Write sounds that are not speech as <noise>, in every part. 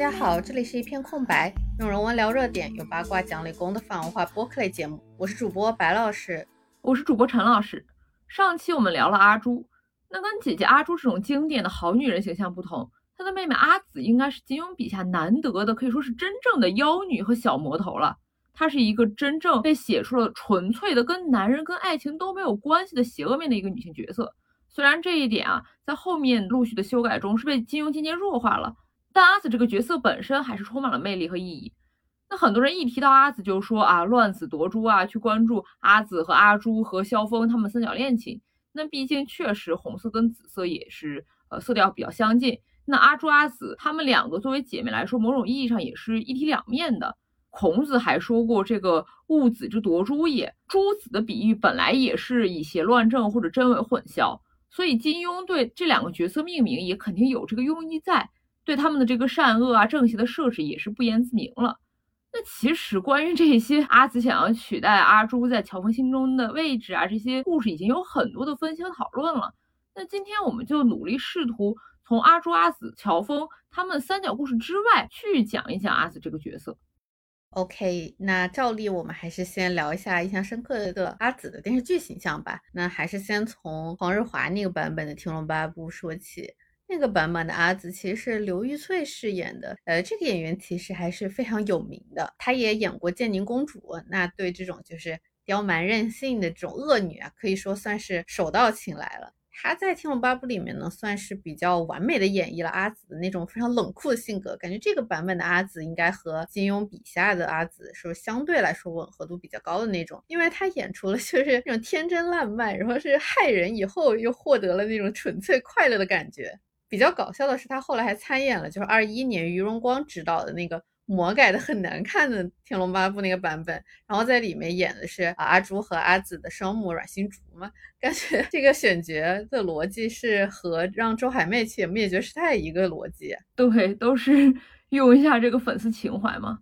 大家好，这里是一片空白，用人文聊热点，有八卦讲理工的泛文化播客类节目。我是主播白老师，我是主播陈老师。上期我们聊了阿朱，那跟姐姐阿朱这种经典的好女人形象不同，她的妹妹阿紫应该是金庸笔下难得的，可以说是真正的妖女和小魔头了。她是一个真正被写出了纯粹的跟男人跟爱情都没有关系的邪恶面的一个女性角色。虽然这一点啊，在后面陆续的修改中是被金庸渐渐弱化了。但阿紫这个角色本身还是充满了魅力和意义。那很多人一提到阿紫就说啊，乱子夺珠啊，去关注阿紫和阿朱和萧峰他们三角恋情。那毕竟确实红色跟紫色也是呃色调比较相近。那阿朱阿紫他们两个作为姐妹来说，某种意义上也是一体两面的。孔子还说过这个物子之夺珠也，朱子的比喻本来也是以邪乱正或者真伪混淆。所以金庸对这两个角色命名也肯定有这个用意在。对他们的这个善恶啊、正邪的设置也是不言自明了。那其实关于这些阿紫想要取代阿朱在乔峰心中的位置啊，这些故事已经有很多的分析和讨论了。那今天我们就努力试图从阿朱、阿紫、乔峰他们三角故事之外去讲一讲阿紫这个角色。OK，那照例我们还是先聊一下印象深刻的阿紫的电视剧形象吧。那还是先从黄日华那个版本的《天龙八部》说起。那个版本的阿紫其实是刘玉翠饰演的，呃，这个演员其实还是非常有名的，她也演过建宁公主，那对这种就是刁蛮任性的这种恶女啊，可以说算是手到擒来了。她在《天龙八部》里面呢，算是比较完美的演绎了阿紫的那种非常冷酷的性格，感觉这个版本的阿紫应该和金庸笔下的阿紫是相对来说吻合度比较高的那种，因为她演出了 <laughs> 就是那种天真烂漫，然后是害人以后又获得了那种纯粹快乐的感觉。比较搞笑的是，他后来还参演了，就是二一年于荣光执导的那个魔改的很难看的《天龙八部》那个版本，然后在里面演的是阿朱和阿紫的生母阮心竹嘛，感觉 <laughs> 这个选角的逻辑是和让周海媚去演灭绝师太一个逻辑，对，都是 <laughs> 用一下这个粉丝情怀嘛。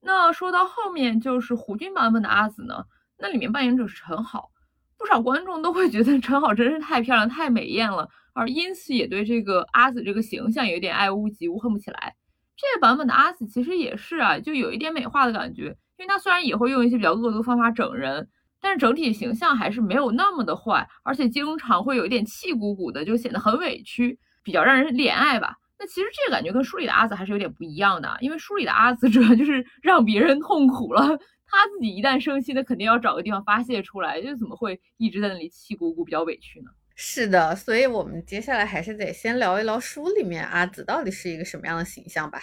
那说到后面就是胡军版本的阿紫呢，那里面扮演者是陈好，不少观众都会觉得陈好真是太漂亮、太美艳了。而因此也对这个阿紫这个形象有点爱屋及乌，恨不起来。这个版本的阿紫其实也是啊，就有一点美化的感觉。因为她虽然也会用一些比较恶毒方法整人，但是整体形象还是没有那么的坏，而且经常会有一点气鼓鼓的，就显得很委屈，比较让人怜爱吧。那其实这个感觉跟书里的阿紫还是有点不一样的，因为书里的阿紫主要 <laughs> 就是让别人痛苦了，他自己一旦生气，那肯定要找个地方发泄出来，就怎么会一直在那里气鼓鼓，比较委屈呢？是的，所以我们接下来还是得先聊一聊书里面阿紫到底是一个什么样的形象吧。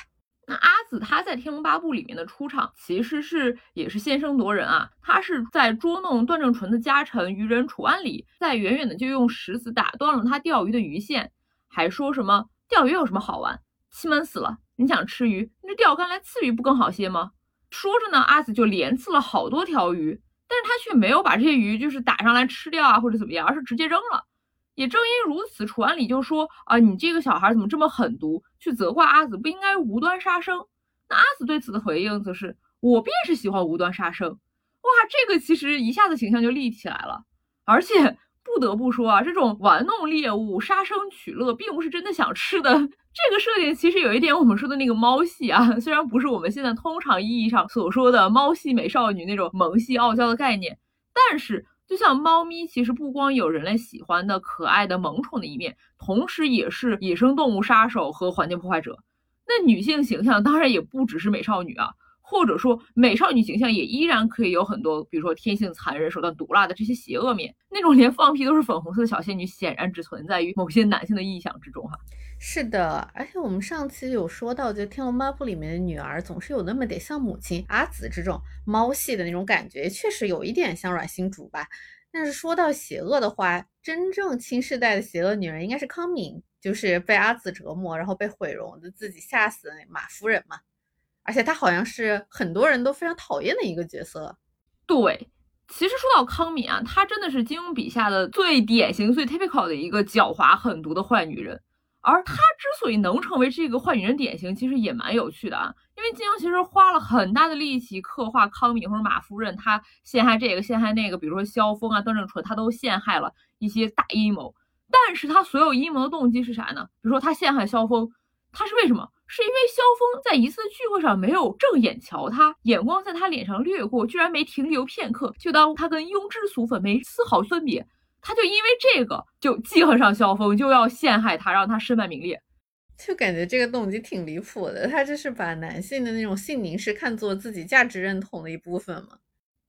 那阿紫她在《天龙八部》里面的出场，其实是也是先声夺人啊。她是在捉弄段正淳的家臣渔人楚安里，在远远的就用石子打断了他钓鱼的鱼线，还说什么钓鱼有什么好玩？气闷死了，你想吃鱼，你这钓竿来刺鱼不更好些吗？说着呢，阿紫就连刺了好多条鱼，但是他却没有把这些鱼就是打上来吃掉啊，或者怎么样，而是直接扔了。也正因如此，楚安礼就说啊，你这个小孩怎么这么狠毒？去责怪阿紫不应该无端杀生。那阿紫对此的回应则是，我便是喜欢无端杀生。哇，这个其实一下子形象就立起来了。而且不得不说啊，这种玩弄猎物、杀生取乐，并不是真的想吃的。这个设定其实有一点我们说的那个猫系啊，虽然不是我们现在通常意义上所说的猫系美少女那种萌系傲娇的概念，但是。就像猫咪，其实不光有人类喜欢的可爱的萌宠的一面，同时也是野生动物杀手和环境破坏者。那女性形象当然也不只是美少女啊，或者说美少女形象也依然可以有很多，比如说天性残忍、手段毒辣的这些邪恶面。那种连放屁都是粉红色的小仙女，显然只存在于某些男性的臆想之中哈。是的，而且我们上期有说到，就《天龙八部》里面的女儿总是有那么点像母亲阿紫这种猫系的那种感觉，确实有一点像阮心竹吧。但是说到邪恶的话，真正新时代的邪恶女人应该是康敏，就是被阿紫折磨，然后被毁容的自己吓死的马夫人嘛。而且她好像是很多人都非常讨厌的一个角色。对，其实说到康敏啊，她真的是金庸笔下的最典型、最 typical 的一个狡猾狠毒的坏女人。而他之所以能成为这个坏女人典型，其实也蛮有趣的啊。因为金庸其实花了很大的力气刻画康敏或者马夫人，他陷害这个陷害那个，比如说萧峰啊、段正淳，他都陷害了一些大阴谋。但是他所有阴谋的动机是啥呢？比如说他陷害萧峰，他是为什么？是因为萧峰在一次聚会上没有正眼瞧他，眼光在他脸上掠过，居然没停留片刻，就当他跟庸脂俗粉没丝毫分别。他就因为这个就记恨上萧峰，就要陷害他，让他身败名裂。就感觉这个动机挺离谱的。他这是把男性的那种性凝视看作自己价值认同的一部分吗？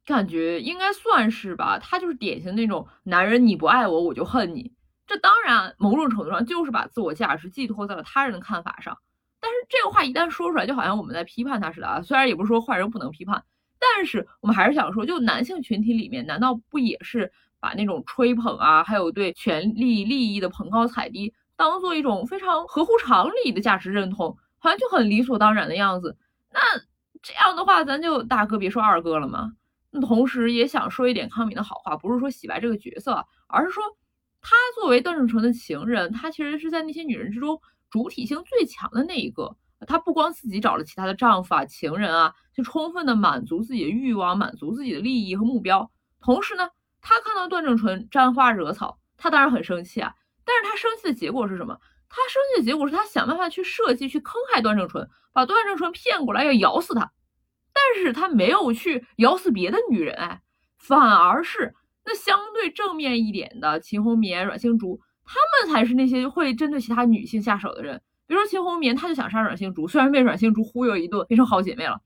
感觉应该算是吧。他就是典型那种男人，你不爱我，我就恨你。这当然某种程度上就是把自我价值寄托在了他人的看法上。但是这个话一旦说出来，就好像我们在批判他似的啊。虽然也不是说坏人不能批判，但是我们还是想说，就男性群体里面，难道不也是把那种吹捧啊，还有对权力利益的捧高踩低，当做一种非常合乎常理的价值认同，好像就很理所当然的样子？那这样的话，咱就大哥别说二哥了嘛。那同时也想说一点康敏的好话，不是说洗白这个角色，而是说他作为段正淳的情人，他其实是在那些女人之中。主体性最强的那一个，她不光自己找了其他的丈夫啊、情人啊，去充分的满足自己的欲望，满足自己的利益和目标。同时呢，他看到段正淳沾花惹草，他当然很生气啊。但是他生气的结果是什么？他生气的结果是他想办法去设计去坑害段正淳，把段正淳骗过来要咬死他。但是他没有去咬死别的女人，哎，反而是那相对正面一点的秦红棉、阮星竹。他们才是那些会针对其他女性下手的人，比如说秦红棉，他就想杀阮星竹，虽然被阮星竹忽悠一顿，变成好姐妹了，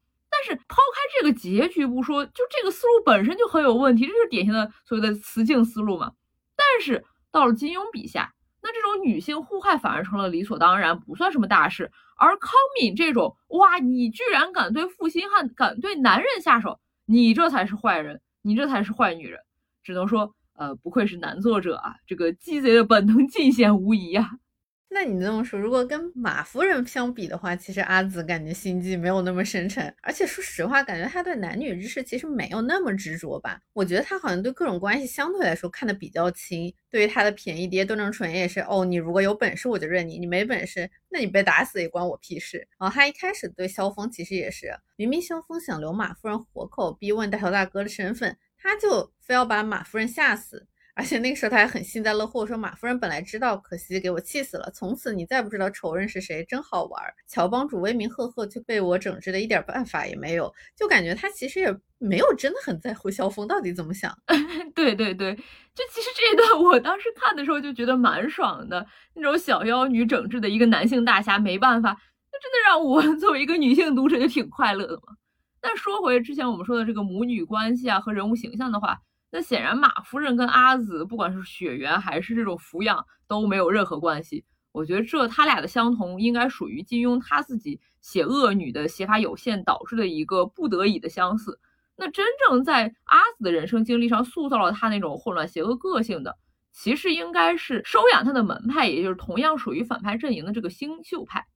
是抛开这个结局不说，就这个思路本身就很有问题，这就是典型的所谓的雌竞思路嘛。但是到了金庸笔下，那这种女性互害反而成了理所当然，不算什么大事。而康敏这种，哇，你居然敢对负心汉、敢对男人下手，你这才是坏人，你这才是坏女人，只能说。呃，不愧是男作者啊，这个鸡贼的本能尽显无疑呀。那你这么说，如果跟马夫人相比的话，其实阿紫感觉心机没有那么深沉，而且说实话，感觉他对男女之事其实没有那么执着吧。我觉得他好像对各种关系相对来说看得比较轻。对于他的便宜爹段正淳也是，哦，你如果有本事我就认你，你没本事，那你被打死也关我屁事。然后他一开始对萧峰其实也是，明明萧峰想留马夫人活口，逼问大头大哥的身份。他就非要把马夫人吓死，而且那个时候他还很幸灾乐祸，说马夫人本来知道，可惜给我气死了。从此你再不知道仇人是谁，真好玩。乔帮主威名赫赫，却被我整治的一点办法也没有，就感觉他其实也没有真的很在乎萧峰到底怎么想。<laughs> 对对对，就其实这一段我当时看的时候就觉得蛮爽的，那种小妖女整治的一个男性大侠没办法，那真的让我 <laughs> 作为一个女性读者就挺快乐的嘛。但说回之前我们说的这个母女关系啊和人物形象的话，那显然马夫人跟阿紫不管是血缘还是这种抚养都没有任何关系。我觉得这他俩的相同应该属于金庸他自己写恶女的写法有限导致的一个不得已的相似。那真正在阿紫的人生经历上塑造了他那种混乱邪恶个性的，其实应该是收养他的门派，也就是同样属于反派阵营的这个星宿派。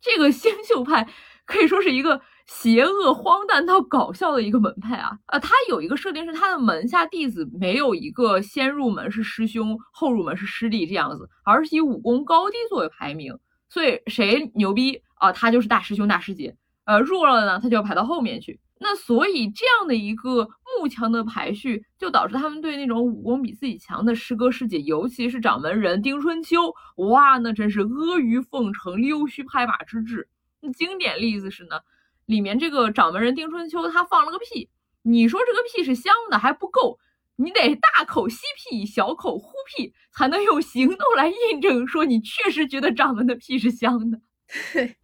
这个星宿派可以说是一个。邪恶、荒诞到搞笑的一个门派啊！呃，他有一个设定是他的门下弟子没有一个先入门是师兄，后入门是师弟这样子，而是以武功高低作为排名。所以谁牛逼啊，他就是大师兄、大师姐。呃，弱了呢，他就要排到后面去。那所以这样的一个幕墙的排序，就导致他们对那种武功比自己强的师哥师姐，尤其是掌门人丁春秋，哇，那真是阿谀奉承、溜须拍马之至。那经典例子是呢。里面这个掌门人丁春秋，他放了个屁，你说这个屁是香的还不够，你得大口吸屁，小口呼屁，才能用行动来印证，说你确实觉得掌门的屁是香的。<laughs> 对，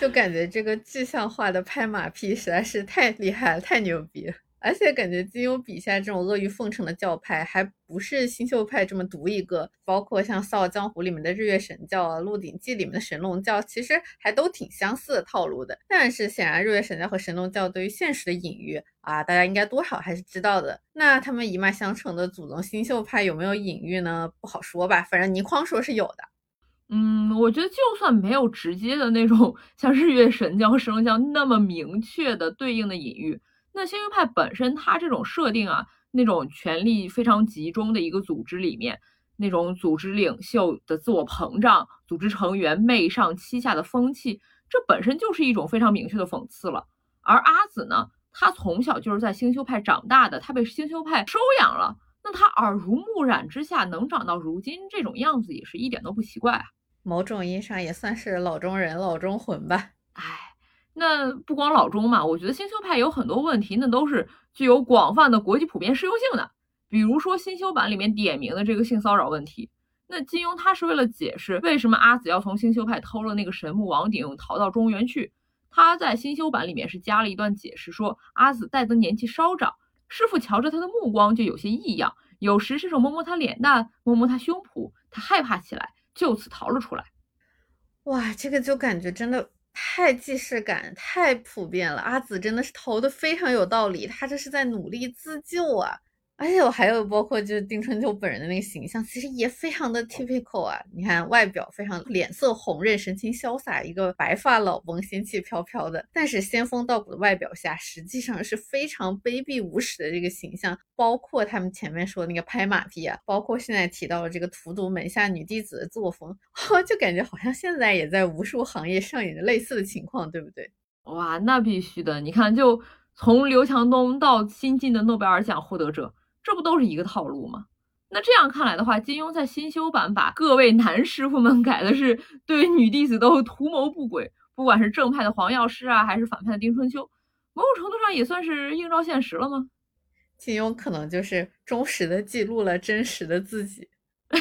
就感觉这个具象化的拍马屁实在是太厉害了，太牛逼了。而且感觉金庸笔下这种阿谀奉承的教派，还不是新秀派这么独一个，包括像《笑傲江湖》里面的日月神教啊，《鹿鼎记》里面的神龙教，其实还都挺相似的套路的。但是显然，日月神教和神龙教对于现实的隐喻啊，大家应该多少还是知道的。那他们一脉相承的祖宗新秀派有没有隐喻呢？不好说吧，反正倪匡说是有的。嗯，我觉得就算没有直接的那种 <laughs> 像日月神教和神龙教那么明确的对应的隐喻。那星云派本身，它这种设定啊，那种权力非常集中的一个组织里面，那种组织领袖的自我膨胀，组织成员媚上欺下的风气，这本身就是一种非常明确的讽刺了。而阿紫呢，她从小就是在星修派长大的，她被星修派收养了，那他耳濡目染之下能长到如今这种样子，也是一点都不奇怪啊。某种意义上也算是老中人、老中魂吧。哎，那不光老中嘛，我觉得新修派有很多问题，那都是具有广泛的国际普遍适用性的。比如说新修版里面点名的这个性骚扰问题，那金庸他是为了解释为什么阿紫要从新修派偷了那个神木王鼎逃到中原去，他在新修版里面是加了一段解释，说阿紫戴的年纪稍长，师傅瞧着他的目光就有些异样，有时伸手摸摸他脸蛋，摸摸他胸脯，他害怕起来，就此逃了出来。哇，这个就感觉真的太既视感，太普遍了。阿紫真的是投的非常有道理，他这是在努力自救啊。而且我还有包括就是丁春秋本人的那个形象，其实也非常的 typical 啊。你看外表非常脸色红润，神情潇洒，一个白发老翁，仙气飘飘的。但是仙风道骨的外表下，实际上是非常卑鄙无耻的这个形象。包括他们前面说那个拍马屁啊，包括现在提到了这个荼毒门下女弟子的作风，就感觉好像现在也在无数行业上演着类似的情况，对不对？哇，那必须的。你看，就从刘强东到新晋的诺贝尔奖获得者。这不都是一个套路吗？那这样看来的话，金庸在新修版把各位男师傅们改的是对女弟子都图谋不轨，不管是正派的黄药师啊，还是反派的丁春秋，某种程度上也算是映照现实了吗？金庸可能就是忠实的记录了真实的自己。<laughs>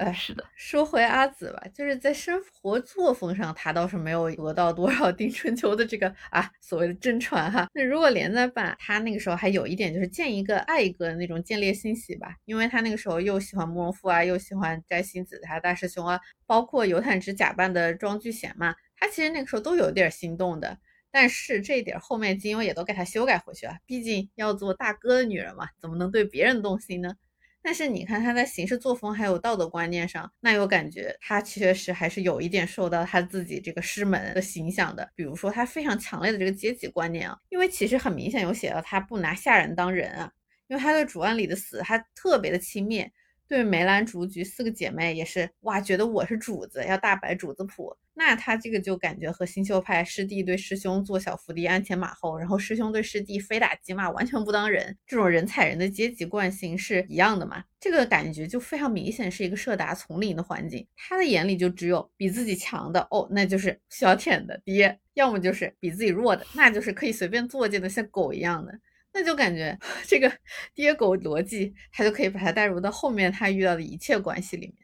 哎，是的，说回阿紫吧，就是在生活作风上，她倒是没有得到多少丁春秋的这个啊所谓的真传哈。那如果连载版，她那个时候还有一点就是见一个爱一个的那种见猎欣喜吧，因为她那个时候又喜欢慕容复啊，又喜欢摘星子他大师兄啊，包括尤坦之假扮的庄聚贤嘛，他其实那个时候都有点心动的。但是这一点后面金庸也都给他修改回去了，毕竟要做大哥的女人嘛，怎么能对别人动心呢？但是你看他在行事作风还有道德观念上，那又感觉他确实还是有一点受到他自己这个师门的影响的。比如说他非常强烈的这个阶级观念啊，因为其实很明显有写到他不拿下人当人啊，因为他对主案里的死他特别的轻蔑。对梅兰竹菊四个姐妹也是哇，觉得我是主子，要大摆主子谱。那他这个就感觉和新秀派师弟对师兄做小伏低、鞍前马后，然后师兄对师弟非打即骂，完全不当人，这种人踩人的阶级惯性是一样的嘛？这个感觉就非常明显，是一个设达丛林的环境。他的眼里就只有比自己强的哦，那就是小舔的爹；要么就是比自己弱的，那就是可以随便作践的，像狗一样的。那就感觉 <laughs> 这个爹狗逻辑，他就可以把它带入到后面他遇到的一切关系里面。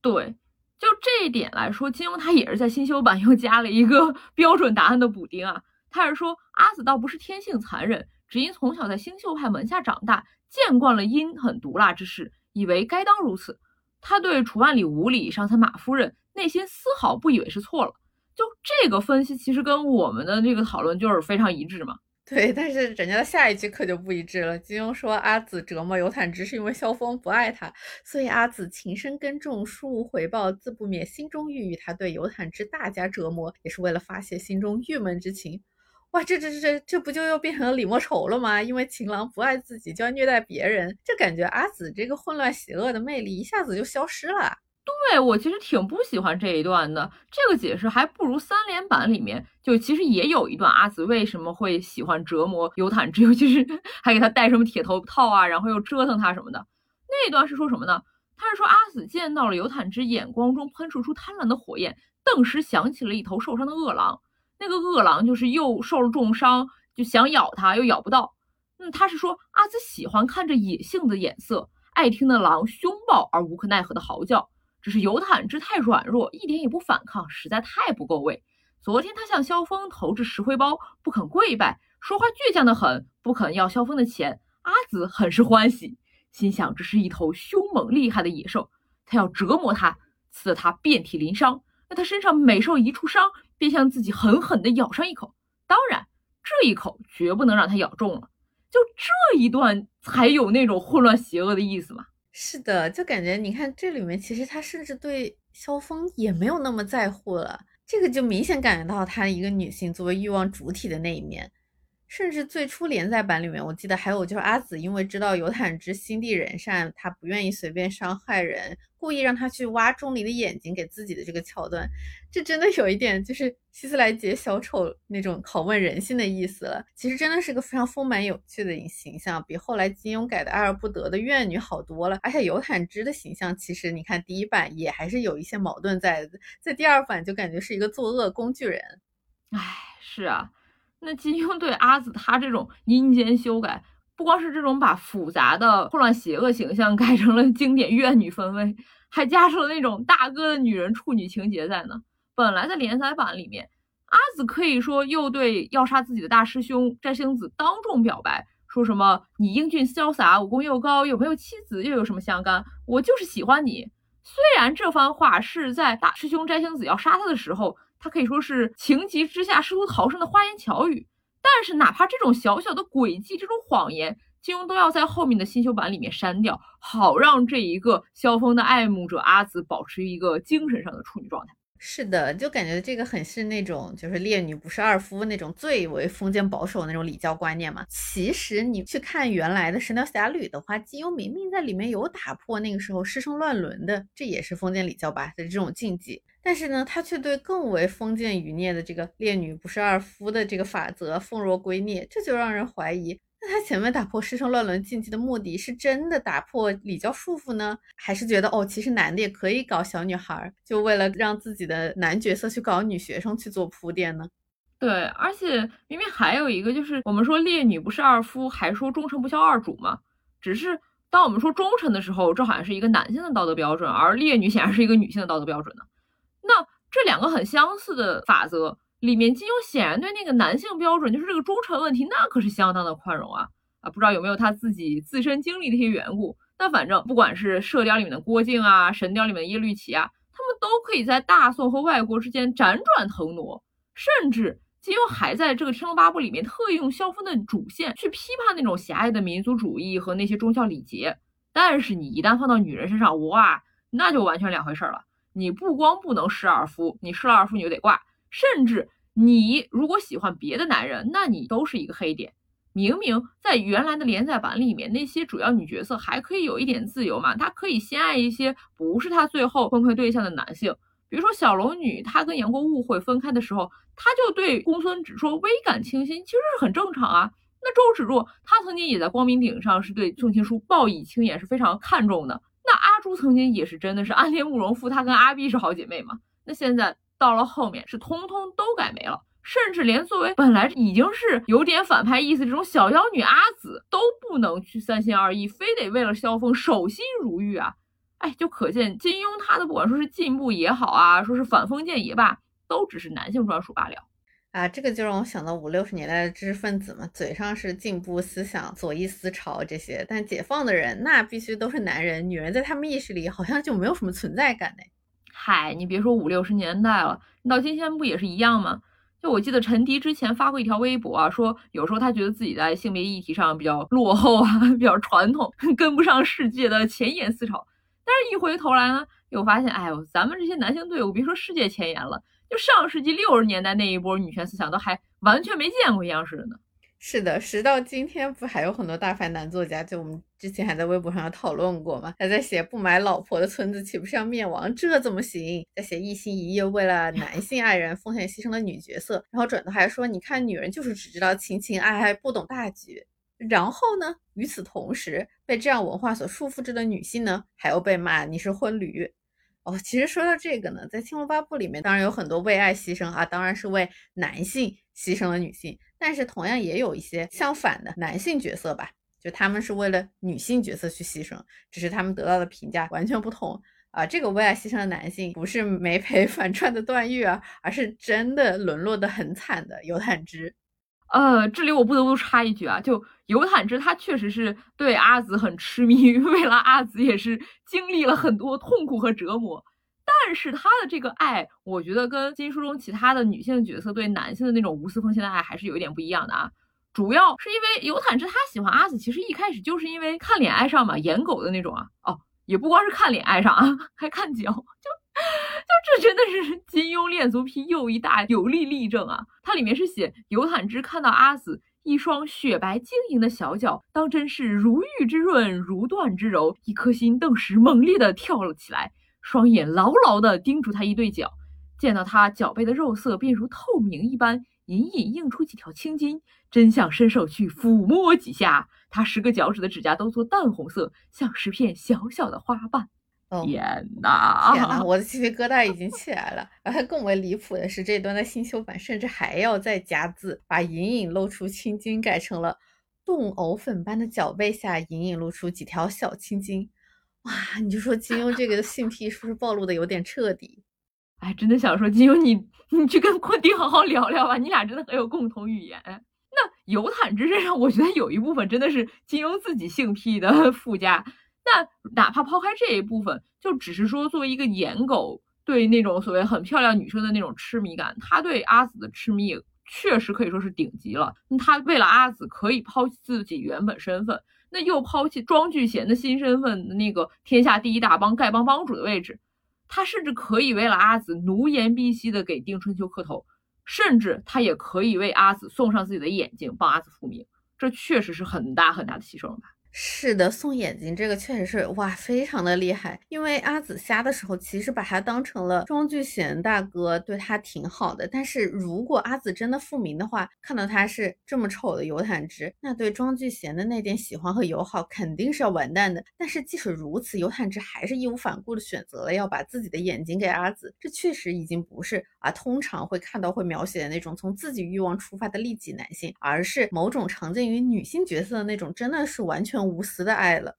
对，就这一点来说，金庸他也是在新修版又加了一个 <laughs> 标准答案的补丁啊。他是说阿紫倒不是天性残忍，只因从小在星宿派门下长大，见惯了阴狠毒辣之事，以为该当如此。他对楚万里无礼伤残马夫人，内心丝毫不以为是错了。就这个分析，其实跟我们的这个讨论就是非常一致嘛。对，但是人家的下一句可就不一致了。金庸说阿紫折磨尤坦之是因为萧峰不爱他，所以阿紫情深根重，殊无回报，自不免心中郁郁。他对尤坦之大加折磨，也是为了发泄心中郁闷之情。哇，这这这这这不就又变成了李莫愁了吗？因为情郎不爱自己，就要虐待别人，这感觉阿紫这个混乱邪恶的魅力一下子就消失了。对我其实挺不喜欢这一段的，这个解释还不如三连版里面就其实也有一段阿紫为什么会喜欢折磨尤坦之，尤其是 <laughs> 还给他戴什么铁头套啊，然后又折腾他什么的。那段是说什么呢？他是说阿紫见到了尤坦之眼光中喷射出贪婪的火焰，顿时想起了一头受伤的恶狼。那个恶狼就是又受了重伤，就想咬他又咬不到。嗯，他是说阿紫喜欢看着野性的眼色，爱听那狼凶暴而无可奈何的嚎叫。只是尤坦之太软弱，一点也不反抗，实在太不够味。昨天他向萧峰投掷石灰包，不肯跪拜，说话倔强的很，不肯要萧峰的钱。阿紫很是欢喜，心想这是一头凶猛厉害的野兽，他要折磨他，刺得他遍体鳞伤。那他身上每受一处伤，便向自己狠狠地咬上一口。当然，这一口绝不能让他咬中了。就这一段才有那种混乱邪恶的意思嘛。是的，就感觉你看这里面，其实他甚至对萧峰也没有那么在乎了。这个就明显感觉到他一个女性作为欲望主体的那一面。甚至最初连载版里面，我记得还有就是阿紫因为知道尤坦之心地仁善，他不愿意随便伤害人，故意让他去挖钟离的眼睛给自己的这个桥段，这真的有一点就是希斯莱杰小丑那种拷问人性的意思了。其实真的是个非常丰满有趣的影形象，比后来金庸改的爱而不得的怨女好多了。而且尤坦之的形象，其实你看第一版也还是有一些矛盾在，在第二版就感觉是一个作恶工具人。唉，是啊。那金庸对阿紫她这种阴间修改，不光是这种把复杂的混乱邪恶形象 <laughs> 改成了经典怨女氛围，还加上了那种大哥的女人处女情节在呢。本来在连载版里面，阿紫可以说又对要杀自己的大师兄摘星子当众表白，说什么你英俊潇洒，武功又高，有没有妻子又有什么相干？我就是喜欢你。虽然这番话是在大师兄摘星子要杀他的时候。他可以说是情急之下试图逃生的花言巧语，但是哪怕这种小小的诡计、这种谎言，金庸都要在后面的新修版里面删掉，好让这一个萧峰的爱慕者阿紫保持一个精神上的处女状态。是的，就感觉这个很是那种就是烈女不是二夫那种最为封建保守的那种礼教观念嘛。其实你去看原来的《神雕侠侣》的话，金庸明明在里面有打破那个时候师生乱伦的，这也是封建礼教吧的这种禁忌。但是呢，他却对更为封建余孽的这个烈女不是二夫的这个法则奉若圭臬，这就让人怀疑，那他前面打破师生乱伦禁忌的目的是真的打破礼教束缚呢，还是觉得哦，其实男的也可以搞小女孩，就为了让自己的男角色去搞女学生去做铺垫呢？对，而且明明还有一个，就是我们说烈女不是二夫，还说忠臣不孝二主嘛，只是当我们说忠臣的时候，这好像是一个男性的道德标准，而烈女显然是一个女性的道德标准呢。那这两个很相似的法则里面，金庸显然对那个男性标准，就是这个忠诚问题，那可是相当的宽容啊啊！不知道有没有他自己自身经历的一些缘故。那反正不管是《射雕》里面的郭靖啊，《神雕》里面的耶律齐啊，他们都可以在大宋和外国之间辗转腾挪。甚至金庸还在这个《天龙八部》里面特意用萧峰的主线去批判那种狭隘的民族主义和那些忠孝礼节。但是你一旦放到女人身上，哇，那就完全两回事了。你不光不能失二夫，你失了二夫你就得挂。甚至你如果喜欢别的男人，那你都是一个黑点。明明在原来的连载版里面，那些主要女角色还可以有一点自由嘛，她可以先爱一些不是她最后崩溃对象的男性。比如说小龙女，她跟杨过误会分开的时候，她就对公孙止说微感倾心，其实是很正常啊。那周芷若，她曾经也在光明顶上是对宋青书报以青眼，是非常看重的。那阿朱曾经也是真的是暗恋慕容复，她跟阿碧是好姐妹嘛？那现在到了后面是通通都改没了，甚至连作为本来已经是有点反派意思这种小妖女阿紫都不能去三心二意，非得为了萧峰守心如玉啊！哎，就可见金庸他的不管说是进步也好啊，说是反封建也罢，都只是男性专属罢了。啊，这个就让我想到五六十年代的知识分子嘛，嘴上是进步思想、左翼思潮这些，但解放的人那必须都是男人，女人在他们意识里好像就没有什么存在感呢。嗨，你别说五六十年代了，你到今天不也是一样吗？就我记得陈迪之前发过一条微博啊，说有时候他觉得自己在性别议题上比较落后啊，<laughs> 比较传统，<laughs> 跟不上世界的前沿思潮。但是，一回头来呢，又发现，哎呦，咱们这些男性队伍，别说世界前沿了。就上世纪六十年代那一波女权思想，都还完全没见过一样似的呢。是的，时到今天，不还有很多大牌男作家？就我们之前还在微博上讨论过吗？还在写不买老婆的村子岂不是要灭亡？这怎么行？在写一心一意为了男性爱人奉献牺牲的女角色，然后转头还说，你看女人就是只知道情情爱爱，不懂大局。然后呢，与此同时，被这样文化所束缚着的女性呢，还要被骂你是婚驴。哦，其实说到这个呢，在《青龙八部》里面，当然有很多为爱牺牲啊，当然是为男性牺牲了女性，但是同样也有一些相反的男性角色吧，就他们是为了女性角色去牺牲，只是他们得到的评价完全不同啊。这个为爱牺牲的男性不是没 <laughs> 陪反串的段誉啊，而是真的沦落的很惨的尤坦之。呃，这里我不得不插一句啊，就尤坦之他确实是对阿紫很痴迷，为了阿紫也是经历了很多痛苦和折磨。但是他的这个爱，我觉得跟金书中其他的女性角色对男性的那种无私奉献的爱还是有一点不一样的啊。主要是因为尤坦之他喜欢阿紫，其实一开始就是因为看脸爱上嘛，颜狗的那种啊。哦，也不光是看脸爱上啊，还看脚就。就这真的是金庸恋足癖又一大有力例证啊！它里面是写尤坦之看到阿紫一双雪白晶莹的小脚，当真是如玉之润，如缎之柔，一颗心顿时猛烈地跳了起来，双眼牢牢地盯住他一对脚，见到他脚背的肉色便如透明一般，隐隐映出几条青筋，真想伸手去抚摸几下。他十个脚趾的指甲都做淡红色，像是片小小的花瓣。天哪！天哪！我的鸡皮疙瘩已经起来了。而且更为离谱的是，这段的新修版甚至还要再加字，把隐隐露出青筋改成了冻藕粉般的脚背下隐隐露出几条小青筋。哇！你就说金庸这个性癖是不是暴露的有点彻底？<laughs> 哎，真的想说金庸，你你去跟昆汀好好聊聊吧，你俩真的很有共同语言。那游坦之身上，我觉得有一部分真的是金庸自己性癖的附加。那哪怕抛开这一部分，就只是说作为一个颜狗对那种所谓很漂亮女生的那种痴迷感，他对阿紫的痴迷确实可以说是顶级了。他为了阿紫可以抛弃自己原本身份，那又抛弃庄聚贤的新身份那个天下第一大帮丐帮帮主的位置，他甚至可以为了阿紫奴颜婢膝的给丁春秋磕头，甚至他也可以为阿紫送上自己的眼睛，帮阿紫复命。这确实是很大很大的牺牲了吧。是的，送眼睛这个确实是哇，非常的厉害。因为阿紫瞎的时候，其实把他当成了庄聚贤大哥，对他挺好的。但是如果阿紫真的复明的话，看到他是这么丑的尤坦之，那对庄聚贤的那点喜欢和友好肯定是要完蛋的。但是即使如此，尤坦之还是义无反顾的选择了要把自己的眼睛给阿紫，这确实已经不是啊通常会看到会描写的那种从自己欲望出发的利己男性，而是某种常见于女性角色的那种，真的是完全。无私的爱了，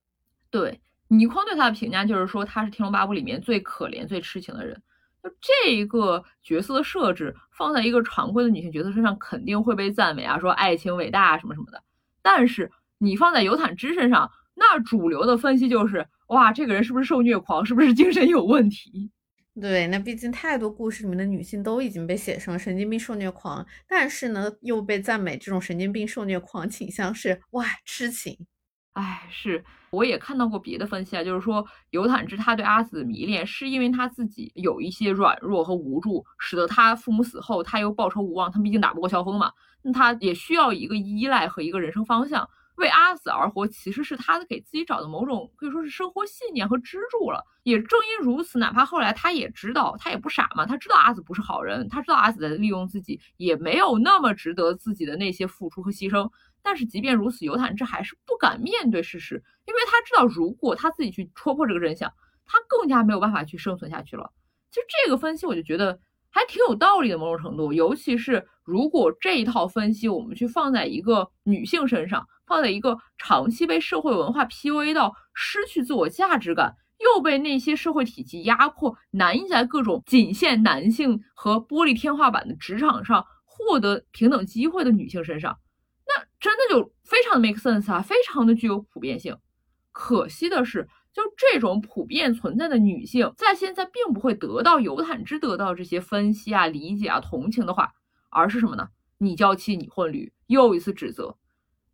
对倪匡对他的评价就是说他是《天龙八部》里面最可怜、最痴情的人。就这一个角色的设置放在一个常规的女性角色身上，肯定会被赞美啊，说爱情伟大啊什么什么的。但是你放在尤坦之身上，那主流的分析就是哇，这个人是不是受虐狂，是不是精神有问题？对，那毕竟太多故事里面的女性都已经被写成神经病受虐狂，但是呢又被赞美这种神经病受虐狂倾向是哇痴情。哎，是，我也看到过别的分析啊，就是说尤坦之他对阿紫的迷恋，是因为他自己有一些软弱和无助，使得他父母死后他又报仇无望。他毕竟打不过萧峰嘛，那他也需要一个依赖和一个人生方向。为阿紫而活，其实是他给自己找的某种可以说是生活信念和支柱了。也正因如此，哪怕后来他也知道，他也不傻嘛，他知道阿紫不是好人，他知道阿紫在利用自己，也没有那么值得自己的那些付出和牺牲。但是即便如此，尤坦之还是不敢面对事实，因为他知道，如果他自己去戳破这个真相，他更加没有办法去生存下去了。其实这个分析，我就觉得还挺有道理的，某种程度，尤其是如果这一套分析我们去放在一个女性身上，放在一个长期被社会文化 PUA 到失去自我价值感，又被那些社会体系压迫，难以在各种仅限男性和玻璃天花板的职场上获得平等机会的女性身上。真的就非常的 make sense 啊，非常的具有普遍性。可惜的是，就这种普遍存在的女性，在现在并不会得到尤坦之得到这些分析啊、理解啊、同情的话，而是什么呢？你娇妻，你混驴，又一次指责。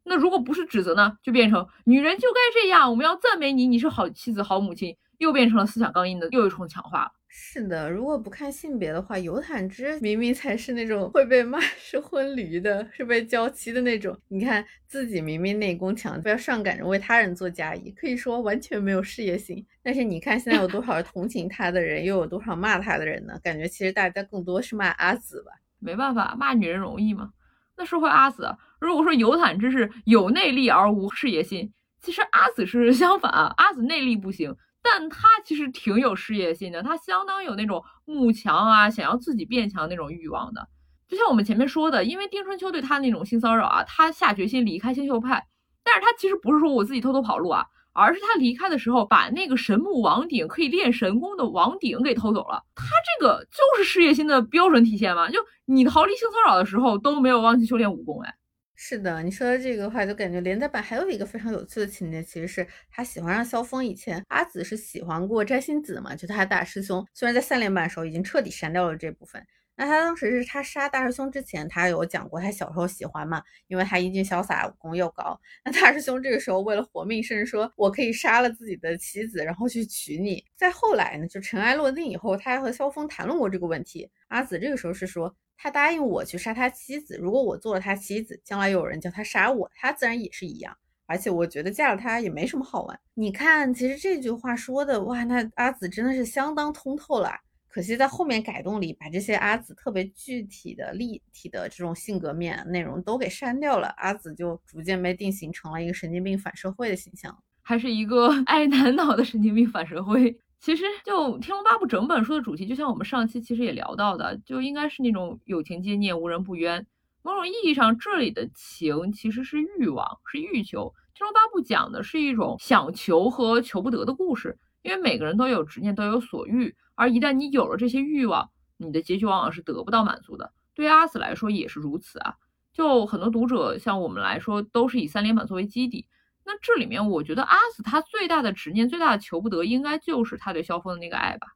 那如果不是指责呢，就变成女人就该这样，我们要赞美你，你是好妻子、好母亲，又变成了思想刚硬的又一重强化了。是的，如果不看性别的话，尤坦之明明才是那种会被骂是婚驴的，是被娇妻的那种。你看自己明明内功强，不要上赶着为他人做嫁衣，可以说完全没有事业心。但是你看现在有多少同情他的人，又有多少骂他的人呢？感觉其实大家更多是骂阿紫吧。没办法，骂女人容易吗？那说回阿紫，如果说尤坦之是有内力而无事业心，其实阿紫是相反啊，阿紫内力不行。但他其实挺有事业心的，他相当有那种慕强啊，想要自己变强那种欲望的。就像我们前面说的，因为丁春秋对他那种性骚扰啊，他下决心离开星宿派。但是他其实不是说我自己偷偷跑路啊，而是他离开的时候把那个神木王鼎可以练神功的王鼎给偷走了。他这个就是事业心的标准体现嘛？就你逃离性骚扰的时候都没有忘记修炼武功哎。是的，你说的这个话，就感觉连载版还有一个非常有趣的情节，其实是他喜欢上萧峰以前，阿紫是喜欢过摘星子嘛，就他大师兄。虽然在三连版的时候已经彻底删掉了这部分，那他当时是他杀大师兄之前，他有讲过他小时候喜欢嘛，因为他英俊潇洒，武功又高。那大师兄这个时候为了活命，甚至说我可以杀了自己的妻子，然后去娶你。再后来呢，就尘埃落定以后，他还和萧峰谈论过这个问题。阿紫这个时候是说。他答应我去杀他妻子，如果我做了他妻子，将来有人叫他杀我，他自然也是一样。而且我觉得嫁了他也没什么好玩。你看，其实这句话说的，哇，那阿紫真的是相当通透了。可惜在后面改动里，把这些阿紫特别具体的、立体的这种性格面内容都给删掉了，阿紫就逐渐被定型成了一个神经病反社会的形象，还是一个 <laughs> 爱男脑的神经病反社会。其实就《天龙八部》整本书的主题，就像我们上期其实也聊到的，就应该是那种有情皆孽，无人不冤。某种意义上，这里的情其实是欲望，是欲求。《天龙八部》讲的是一种想求和求不得的故事，因为每个人都有执念，都有所欲，而一旦你有了这些欲望，你的结局往往是得不到满足的。对于阿紫来说也是如此啊。就很多读者像我们来说，都是以三连板作为基底。那这里面，我觉得阿紫她最大的执念、最大的求不得，应该就是她对萧峰的那个爱吧。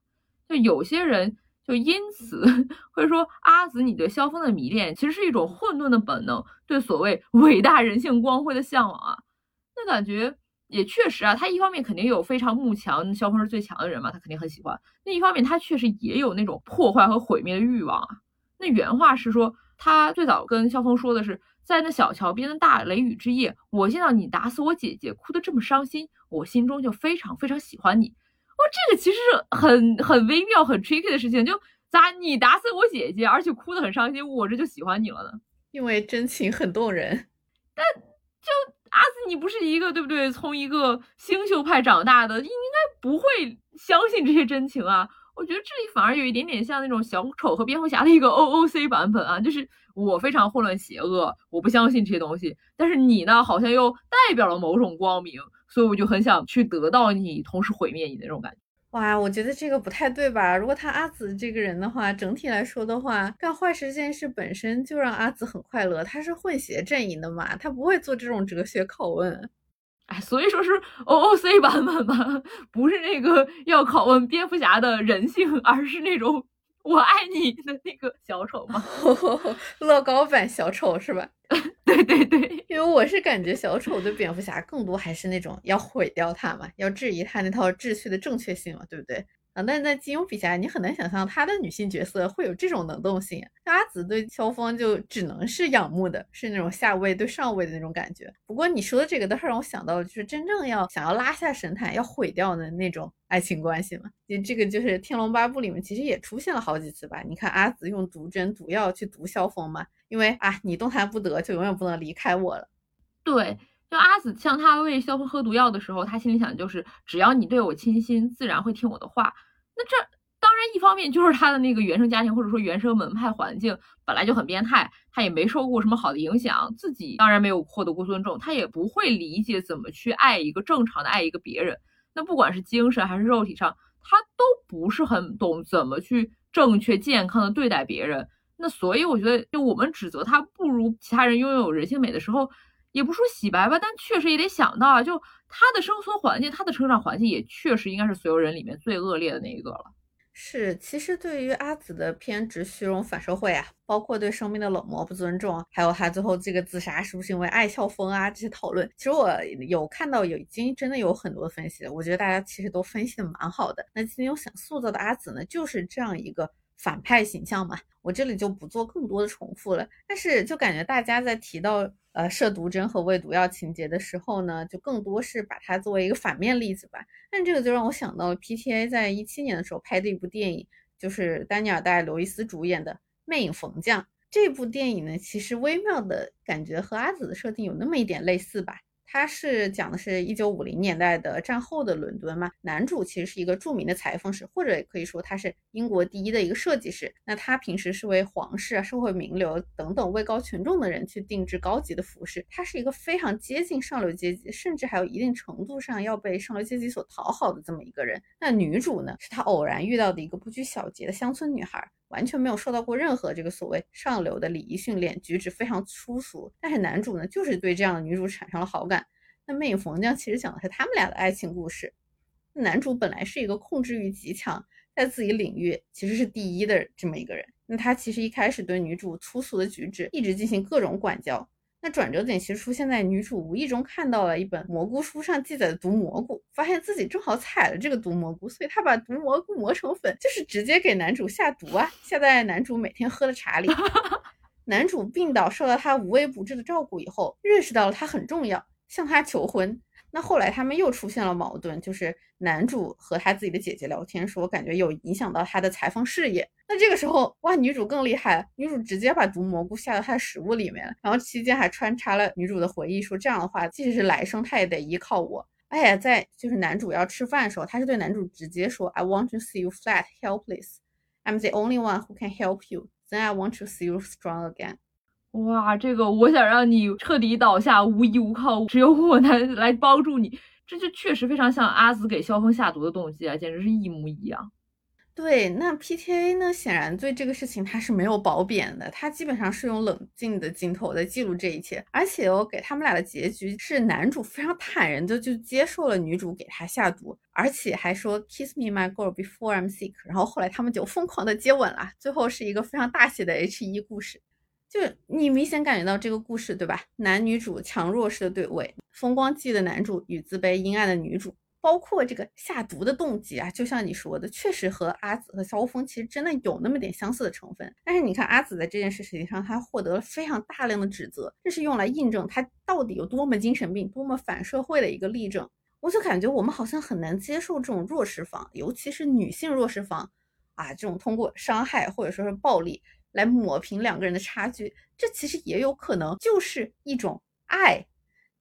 就有些人就因此会说，阿紫你对萧峰的迷恋，其实是一种混沌的本能，对所谓 <laughs> 伟大人性光辉的向往啊。那感觉也确实啊，他一方面肯定有非常慕强，萧峰是最强的人嘛，他肯定很喜欢。另一方面，他确实也有那种破坏和毁灭的欲望啊。那原话是说，他最早跟萧峰说的是。在那小桥边的大雷雨之夜，我见到你打死我姐姐，哭得这么伤心，我心中就非常非常喜欢你。哇，这个其实是很很微妙、很 tricky 的事情。就咋你打死我姐姐，而且哭得很伤心，我这就喜欢你了呢？因为真情很动人。但就阿紫，你不是一个对不对？从一个星宿派长大的，应该不会相信这些真情啊。我觉得这里反而有一点点像那种小丑和蝙蝠侠的一个 OOC 版本啊，就是我非常混乱邪恶，我不相信这些东西，但是你呢，好像又代表了某种光明，所以我就很想去得到你，同时毁灭你那种感觉。哇，我觉得这个不太对吧？如果他阿紫这个人的话，整体来说的话，干坏事这件事本身就让阿紫很快乐，他是混血阵营的嘛，他不会做这种哲学拷问。哎，所以说是 OOC 版本吧，不是那个要拷问蝙蝠侠的人性，而是那种我爱你的那个小丑嘛，<laughs> 乐高版小丑是吧？<laughs> 对对对，因为我是感觉小丑对蝙蝠侠更多还是那种要毁掉他嘛，要质疑他那套秩序的正确性嘛，对不对？啊，但是在金庸笔下，你很难想象他的女性角色会有这种能动性。阿紫对萧峰就只能是仰慕的，是那种下位对上位的那种感觉。不过你说的这个倒是让我想到，就是真正要想要拉下神坛、要毁掉的那种爱情关系嘛。你这个就是《天龙八部》里面其实也出现了好几次吧。你看阿紫用毒针、毒药去毒萧峰嘛，因为啊，你动弹不得，就永远不能离开我了。对，就阿紫向他喂萧峰喝毒药的时候，他心里想的就是，只要你对我倾心，自然会听我的话。那这当然，一方面就是他的那个原生家庭或者说原生门派环境本来就很变态，他也没受过什么好的影响，自己当然没有获得过尊重，他也不会理解怎么去爱一个正常的爱一个别人。那不管是精神还是肉体上，他都不是很懂怎么去正确健康的对待别人。那所以我觉得，就我们指责他不如其他人拥有人性美的时候，也不说洗白吧，但确实也得想到啊，就。他的生存环境，他的成长环境也确实应该是所有人里面最恶劣的那一个了。是，其实对于阿紫的偏执、虚荣、反社会啊，包括对生命的冷漠、不尊重，还有他最后这个自杀是不是因为爱笑疯啊？这些讨论，其实我有看到，有已经真的有很多分析。我觉得大家其实都分析的蛮好的。那金庸想塑造的阿紫呢，就是这样一个反派形象嘛。我这里就不做更多的重复了。但是就感觉大家在提到。呃，射毒针和喂毒药情节的时候呢，就更多是把它作为一个反面例子吧。但这个就让我想到了 P.T.A 在一七年的时候拍的一部电影，就是丹尼尔戴刘易斯主演的《魅影缝匠》。这部电影呢，其实微妙的感觉和阿紫的设定有那么一点类似吧。它是讲的是一九五零年代的战后的伦敦嘛，男主其实是一个著名的裁缝师，或者也可以说他是英国第一的一个设计师。那他平时是为皇室啊、社会名流等等位高权重的人去定制高级的服饰，他是一个非常接近上流阶级，甚至还有一定程度上要被上流阶级所讨好的这么一个人。那女主呢，是他偶然遇到的一个不拘小节的乡村女孩。完全没有受到过任何这个所谓上流的礼仪训练，举止非常粗俗。但是男主呢，就是对这样的女主产生了好感。那《魅影逢将》其实讲的是他们俩的爱情故事。男主本来是一个控制欲极强，在自己领域其实是第一的这么一个人。那他其实一开始对女主粗俗的举止一直进行各种管教。那转折点其实出现在女主无意中看到了一本蘑菇书上记载的毒蘑菇，发现自己正好采了这个毒蘑菇，所以她把毒蘑菇磨成粉，就是直接给男主下毒啊，下在男主每天喝的茶里。<laughs> 男主病倒，受到她无微不至的照顾以后，认识到了她很重要，向他求婚。那后来他们又出现了矛盾，就是男主和他自己的姐姐聊天，说感觉有影响到他的裁缝事业。那这个时候，哇，女主更厉害，女主直接把毒蘑菇下到他的食物里面了，然后期间还穿插了女主的回忆，说这样的话，即使是来生，他也得依靠我。哎呀，在就是男主要吃饭的时候，他是对男主直接说：“I want to see you flat, helpless. I'm the only one who can help you. Then I want to see you strong again.” 哇，这个我想让你彻底倒下，无依无靠，只有我来 <laughs> 来帮助你，这就确实非常像阿紫给萧峰下毒的动机啊，简直是一模一样。对，那 PTA 呢，显然对这个事情他是没有褒贬的，他基本上是用冷静的镜头在记录这一切，而且我给他们俩的结局是男主非常坦然的就接受了女主给他下毒，而且还说 Kiss me my girl before I'm sick，然后后来他们就疯狂的接吻了，最后是一个非常大写的 HE 故事。就你明显感觉到这个故事，对吧？男女主强弱势的对位，风光记的男主与自卑阴暗的女主，包括这个下毒的动机啊，就像你说的，确实和阿紫和萧峰其实真的有那么点相似的成分。但是你看阿紫在这件事情上，他获得了非常大量的指责，这是用来印证他到底有多么精神病、多么反社会的一个例证。我就感觉我们好像很难接受这种弱势方，尤其是女性弱势方啊，这种通过伤害或者说是暴力。来抹平两个人的差距，这其实也有可能就是一种爱。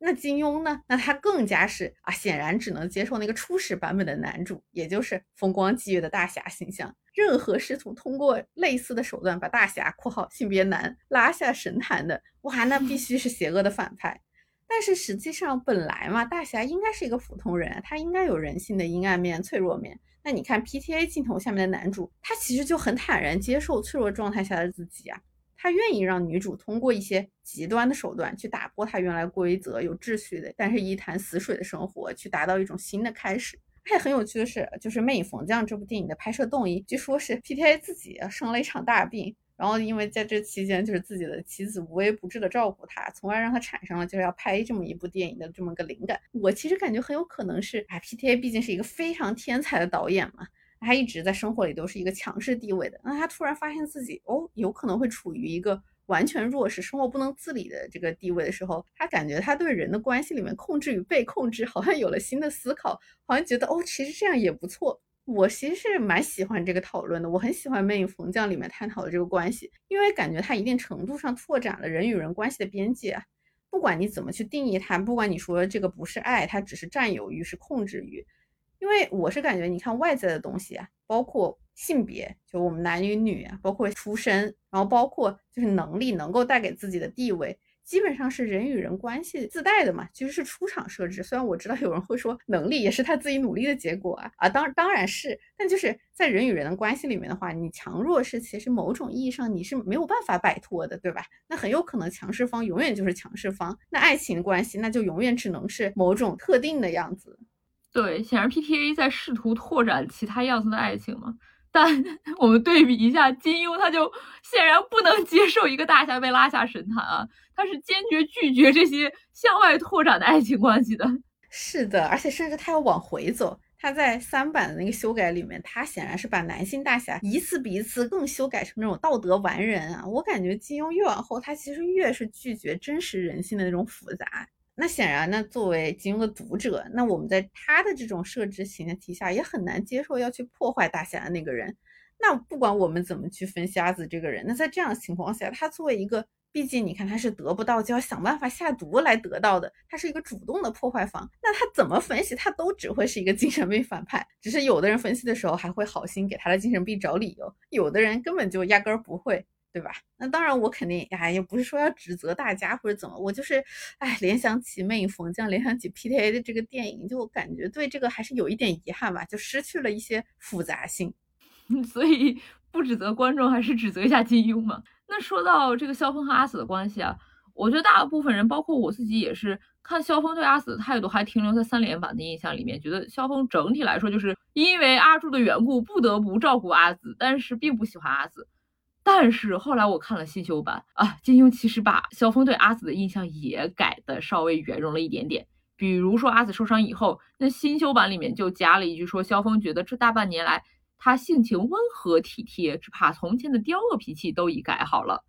那金庸呢？那他更加是啊，显然只能接受那个初始版本的男主，也就是风光霁月的大侠形象。任何试图通过类似的手段把大侠（括号性别男）拉下神坛的，哇，那必须是邪恶的反派。但是实际上，本来嘛，大侠应该是一个普通人，他应该有人性的阴暗面、脆弱面。那你看 PTA 镜头下面的男主，他其实就很坦然接受脆弱状态下的自己啊，他愿意让女主通过一些极端的手段去打破他原来规则、有秩序的，但是一潭死水的生活，去达到一种新的开始。还很有趣的是，就是《魅影逢将》这部电影的拍摄动因，据说是 PTA 自己生了一场大病。然后，因为在这期间，就是自己的妻子无微不至的照顾他，从而让他产生了就是要拍这么一部电影的这么个灵感。我其实感觉很有可能是，哎，PTA 毕竟是一个非常天才的导演嘛，他一直在生活里都是一个强势地位的。那他突然发现自己哦，有可能会处于一个完全弱势、生活不能自理的这个地位的时候，他感觉他对人的关系里面控制与被控制好像有了新的思考，好像觉得哦，其实这样也不错。我其实是蛮喜欢这个讨论的，我很喜欢《魅影逢将》里面探讨的这个关系，因为感觉它一定程度上拓展了人与人关系的边界。不管你怎么去定义它，不管你说这个不是爱，它只是占有欲，是控制欲。因为我是感觉，你看外在的东西啊，包括性别，就我们男与女啊，包括出身，然后包括就是能力，能够带给自己的地位。基本上是人与人关系自带的嘛，其实是出厂设置。虽然我知道有人会说能力也是他自己努力的结果啊啊，当当然是，但就是在人与人的关系里面的话，你强弱是其实某种意义上你是没有办法摆脱的，对吧？那很有可能强势方永远就是强势方，那爱情关系那就永远只能是某种特定的样子。对，显然 PTA 在试图拓展其他样子的爱情嘛。但 <laughs> 我们对比一下金庸，他就显然不能接受一个大侠被拉下神坛啊，他是坚决拒绝这些向外拓展的爱情关系的。是的，而且甚至他要往回走。他在三版的那个修改里面，他显然是把男性大侠一次比一次更修改成那种道德完人啊。我感觉金庸越往后，他其实越是拒绝真实人性的那种复杂。那显然，呢，作为金庸的读者，那我们在他的这种设置前提下，也很难接受要去破坏大侠的那个人。那不管我们怎么去分析阿紫这个人，那在这样的情况下，他作为一个，毕竟你看他是得不到就要想办法下毒来得到的，他是一个主动的破坏方，那他怎么分析他都只会是一个精神病反派。只是有的人分析的时候还会好心给他的精神病找理由，有的人根本就压根儿不会。对吧？那当然，我肯定哎，也不是说要指责大家或者怎么，我就是哎，联想起《魅影逢将》，联想起 PTA 的这个电影，就感觉对这个还是有一点遗憾吧，就失去了一些复杂性。<laughs> 所以不指责观众，还是指责一下金庸嘛。那说到这个萧峰和阿紫的关系啊，我觉得大部分人，包括我自己，也是看萧峰对阿紫的态度还停留在三连版的印象里面，觉得萧峰整体来说就是因为阿朱的缘故不得不照顾阿紫，但是并不喜欢阿紫。但是后来我看了新修版啊，金庸其实把萧峰对阿紫的印象也改的稍微圆融了一点点，比如说阿紫受伤以后，那新修版里面就加了一句说，萧峰觉得这大半年来他性情温和体贴，只怕从前的刁恶脾气都已改好了。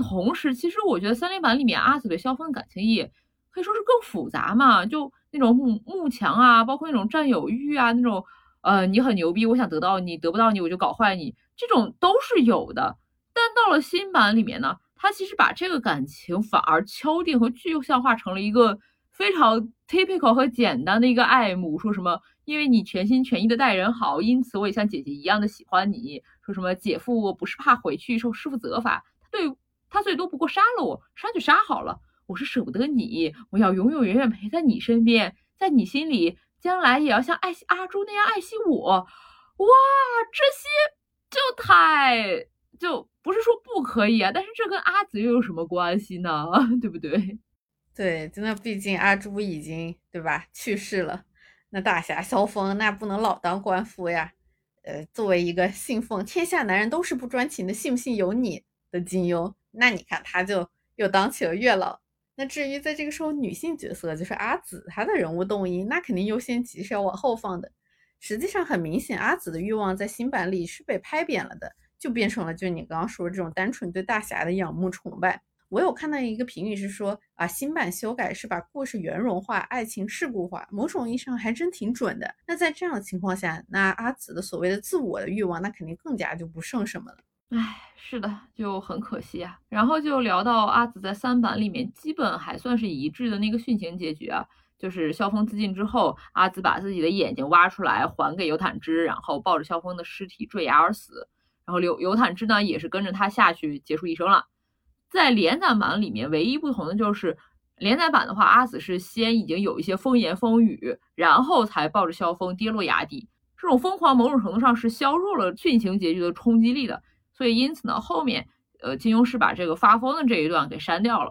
同时，其实我觉得三连版里面阿紫对萧峰的感情也可以说是更复杂嘛，就那种慕慕强啊，包括那种占有欲啊，那种呃你很牛逼，我想得到你，得不到你我就搞坏你，这种都是有的。但到了新版里面呢，他其实把这个感情反而敲定和具象化成了一个非常 typical 和简单的一个爱慕，说什么因为你全心全意的待人好，因此我也像姐姐一样的喜欢你。说什么姐夫我不是怕回去受师傅责罚，他对。他最多不过杀了我，杀就杀好了。我是舍不得你，我要永永远远陪在你身边，在你心里，将来也要像爱惜阿朱那样爱惜我。哇，这些就太就不是说不可以啊，但是这跟阿紫又有什么关系呢？<laughs> 对不对？<laughs> 对，真的，毕竟阿朱已经对吧去世了，那大侠萧峰那不能老当官夫呀。呃，作为一个信奉天下男人都是不专情的，信不信由你的金庸。那你看，他就又当起了月老。那至于在这个时候，女性角色就是阿紫，她的人物动因，那肯定优先级是要往后放的。实际上很明显，阿紫的欲望在新版里是被拍扁了的，就变成了就你刚刚说的这种单纯对大侠的仰慕崇拜。我有看到一个评语是说啊，新版修改是把故事圆融化，爱情世故化，某种意义上还真挺准的。那在这样的情况下，那阿紫的所谓的自我的欲望，那肯定更加就不剩什么了。唉，是的，就很可惜啊。然后就聊到阿紫在三版里面基本还算是一致的那个殉情结局啊，就是萧峰自尽之后，阿紫把自己的眼睛挖出来还给尤坦之，然后抱着萧峰的尸体坠崖而死。然后刘尤坦之呢也是跟着他下去结束一生了。在连载版里面，唯一不同的就是连载版的话，阿紫是先已经有一些风言风语，然后才抱着萧峰跌落崖底。这种疯狂某种程度上是削弱了殉情结局的冲击力的。所以，因此呢，后面，呃，金庸是把这个发疯的这一段给删掉了。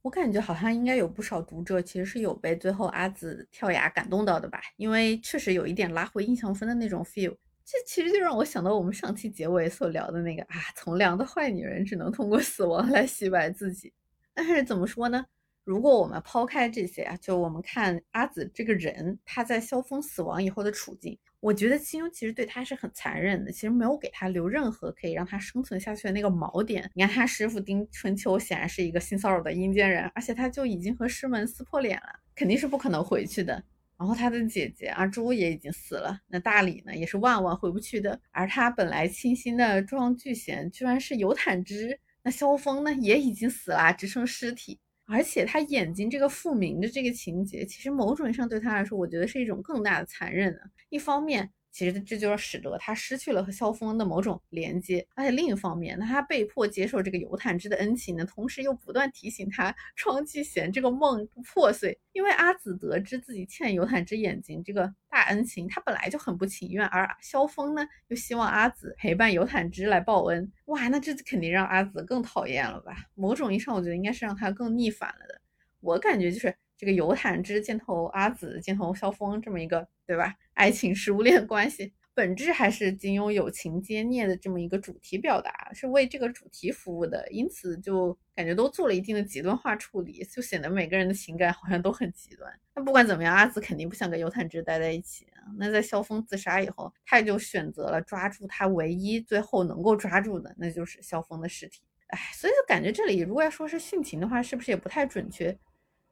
我感觉好像应该有不少读者其实是有被最后阿紫跳崖感动到的吧，因为确实有一点拉回印象分的那种 feel。这其实就让我想到我们上期结尾所聊的那个啊，从良的坏女人只能通过死亡来洗白自己。但是怎么说呢？如果我们抛开这些啊，就我们看阿紫这个人，她在萧峰死亡以后的处境。我觉得金庸其实对他是很残忍的，其实没有给他留任何可以让他生存下去的那个锚点。你看他师傅丁春秋显然是一个性骚扰的阴间人，而且他就已经和师门撕破脸了，肯定是不可能回去的。然后他的姐姐阿朱也已经死了，那大理呢也是万万回不去的。而他本来倾心的庄聚贤居然是游坦之，那萧峰呢也已经死了，只剩尸体。而且他眼睛这个复明的这个情节，其实某种意义上对他来说，我觉得是一种更大的残忍的。一方面，其实这就是使得他失去了和萧峰的某种连接，而且另一方面，那他被迫接受这个尤坦之的恩情呢，同时又不断提醒他庄继贤这个梦破碎。因为阿紫得知自己欠尤坦之眼睛这个大恩情，他本来就很不情愿，而萧峰呢又希望阿紫陪伴尤坦之来报恩，哇，那这肯定让阿紫更讨厌了吧？某种意义上，我觉得应该是让他更逆反了的。我感觉就是这个尤坦之箭头阿紫箭头萧峰这么一个，对吧？爱情食物链关系。本质还是金庸友情兼孽的这么一个主题表达，是为这个主题服务的，因此就感觉都做了一定的极端化处理，就显得每个人的情感好像都很极端。那不管怎么样，阿紫肯定不想跟尤坦之待在一起。那在萧峰自杀以后，他也就选择了抓住他唯一最后能够抓住的，那就是萧峰的尸体。哎，所以就感觉这里如果要说是殉情的话，是不是也不太准确？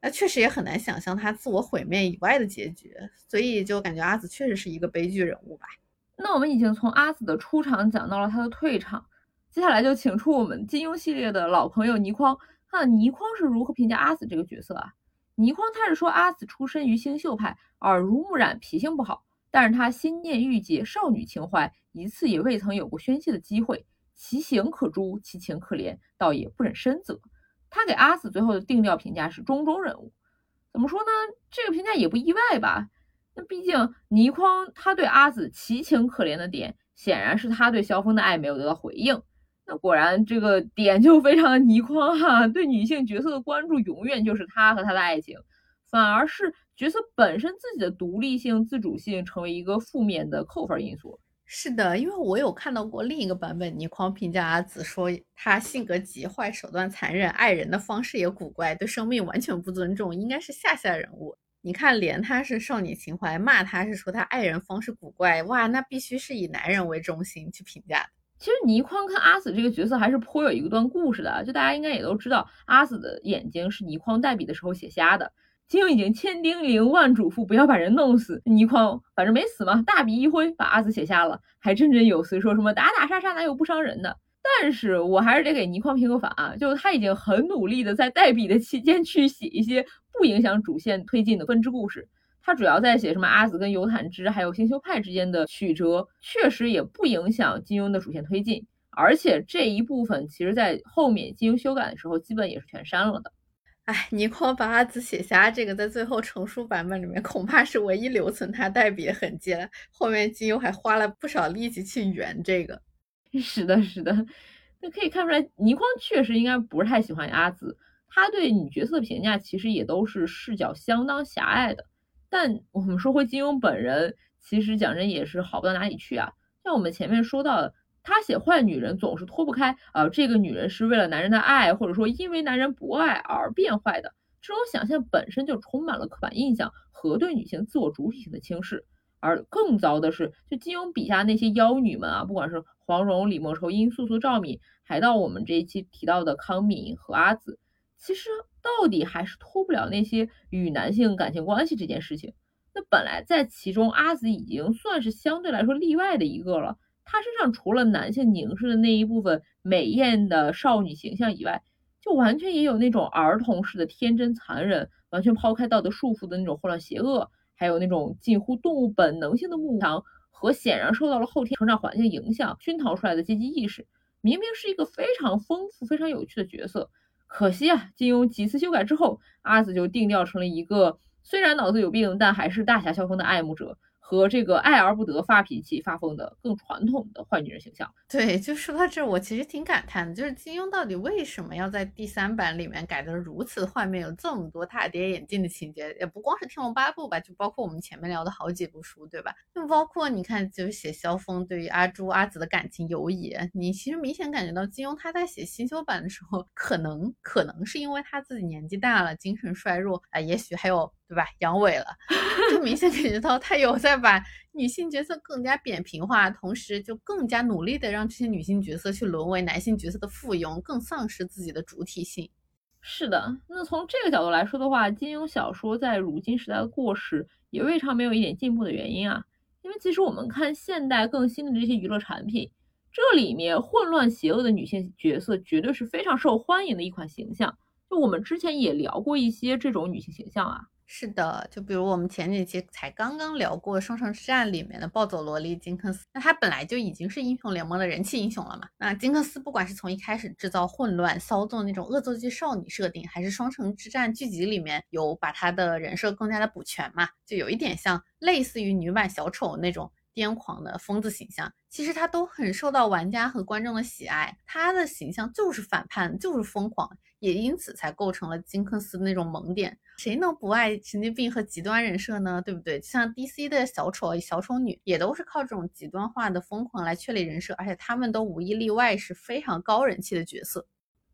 那确实也很难想象他自我毁灭以外的结局，所以就感觉阿紫确实是一个悲剧人物吧。那我们已经从阿紫的出场讲到了他的退场，接下来就请出我们金庸系列的老朋友倪匡，那倪匡是如何评价阿紫这个角色啊？倪匡他是说阿紫出身于星宿派，耳濡目染，脾性不好，但是他心念郁结，少女情怀，一次也未曾有过宣泄的机会，其行可诛，其情可怜，倒也不忍深责。他给阿紫最后的定调评价是中中人物，怎么说呢？这个评价也不意外吧？那毕竟倪匡他对阿紫奇情可怜的点，显然是他对萧峰的爱没有得到回应。那果然这个点就非常的倪匡哈，对女性角色的关注永远就是他和他的爱情，反而是角色本身自己的独立性、自主性成为一个负面的扣分因素。是的，因为我有看到过另一个版本，倪匡评价阿紫说他性格极坏、手段残忍、爱人的方式也古怪、对生命完全不尊重，应该是下下人物。你看，连他是少女情怀，骂他是说他爱人方式古怪，哇，那必须是以男人为中心去评价。其实倪匡跟阿紫这个角色还是颇有一段故事的，就大家应该也都知道，阿紫的眼睛是倪匡代笔的时候写瞎的。金庸已经千叮咛万嘱咐不要把人弄死，倪匡反正没死嘛，大笔一挥把阿紫写瞎了，还振振有词说什么打打杀杀哪有不伤人的。但是我还是得给倪匡评个反啊，就他已经很努力的在代笔的期间去写一些不影响主线推进的分支故事。他主要在写什么阿紫跟尤坦之还有星宿派之间的曲折，确实也不影响金庸的主线推进。而且这一部分其实在后面金庸修改的时候，基本也是全删了的。哎，倪匡把阿紫写瞎这个，在最后成书版本里面恐怕是唯一留存他代笔的痕迹了。后面金庸还花了不少力气去圆这个。<laughs> 是的，是的，那可以看出来，倪匡确实应该不是太喜欢阿紫，他对女角色评价其实也都是视角相当狭隘的。但我们说回金庸本人，其实讲真也是好不到哪里去啊。像我们前面说到的，他写坏女人总是脱不开，呃，这个女人是为了男人的爱，或者说因为男人不爱而变坏的，这种想象本身就充满了刻板印象和对女性自我主体性的轻视。而更糟的是，就金庸笔下那些妖女们啊，不管是黄蓉、李莫愁、殷素素、赵敏，还到我们这一期提到的康敏和阿紫，其实到底还是脱不了那些与男性感情关系这件事情。那本来在其中，阿紫已经算是相对来说例外的一个了。她身上除了男性凝视的那一部分美艳的少女形象以外，就完全也有那种儿童式的天真残忍，完全抛开道德束缚的那种混乱邪恶。还有那种近乎动物本能性的慕强和显然受到了后天成长环境影响熏陶出来的阶级意识，明明是一个非常丰富、非常有趣的角色，可惜啊，金庸几次修改之后，阿紫就定调成了一个虽然脑子有病，但还是大侠萧峰的爱慕者。和这个爱而不得、发脾气、发疯的更传统的坏女人形象。对，就说到这，我其实挺感叹的，就是金庸到底为什么要在第三版里面改得如此幻灭，有这么多大跌眼镜的情节？也不光是《天龙八部》吧，就包括我们前面聊的好几部书，对吧？就包括你看，就是写萧峰对于阿朱、阿紫的感情游移，你其实明显感觉到金庸他在写新修版的时候，可能可能是因为他自己年纪大了，精神衰弱啊，也许还有。对吧？阳痿了，就明显感觉到他有在把女性角色更加扁平化，同时就更加努力的让这些女性角色去沦为男性角色的附庸，更丧失自己的主体性。是的，那从这个角度来说的话，金庸小说在如今时代的过时，也未尝没有一点进步的原因啊。因为其实我们看现代更新的这些娱乐产品，这里面混乱邪恶的女性角色绝对是非常受欢迎的一款形象。就我们之前也聊过一些这种女性形象啊。是的，就比如我们前几期才刚刚聊过《双城之战》里面的暴走萝莉金克斯，那她本来就已经是英雄联盟的人气英雄了嘛。那金克斯不管是从一开始制造混乱、骚动那种恶作剧少女设定，还是《双城之战》剧集里面有把她的人设更加的补全嘛，就有一点像类似于女版小丑那种癫狂的疯子形象，其实她都很受到玩家和观众的喜爱。她的形象就是反叛，就是疯狂。也因此才构成了金克斯那种萌点，谁能不爱神经病和极端人设呢？对不对？像 DC 的小丑、小丑女也都是靠这种极端化的疯狂来确立人设，而且他们都无一例外是非常高人气的角色。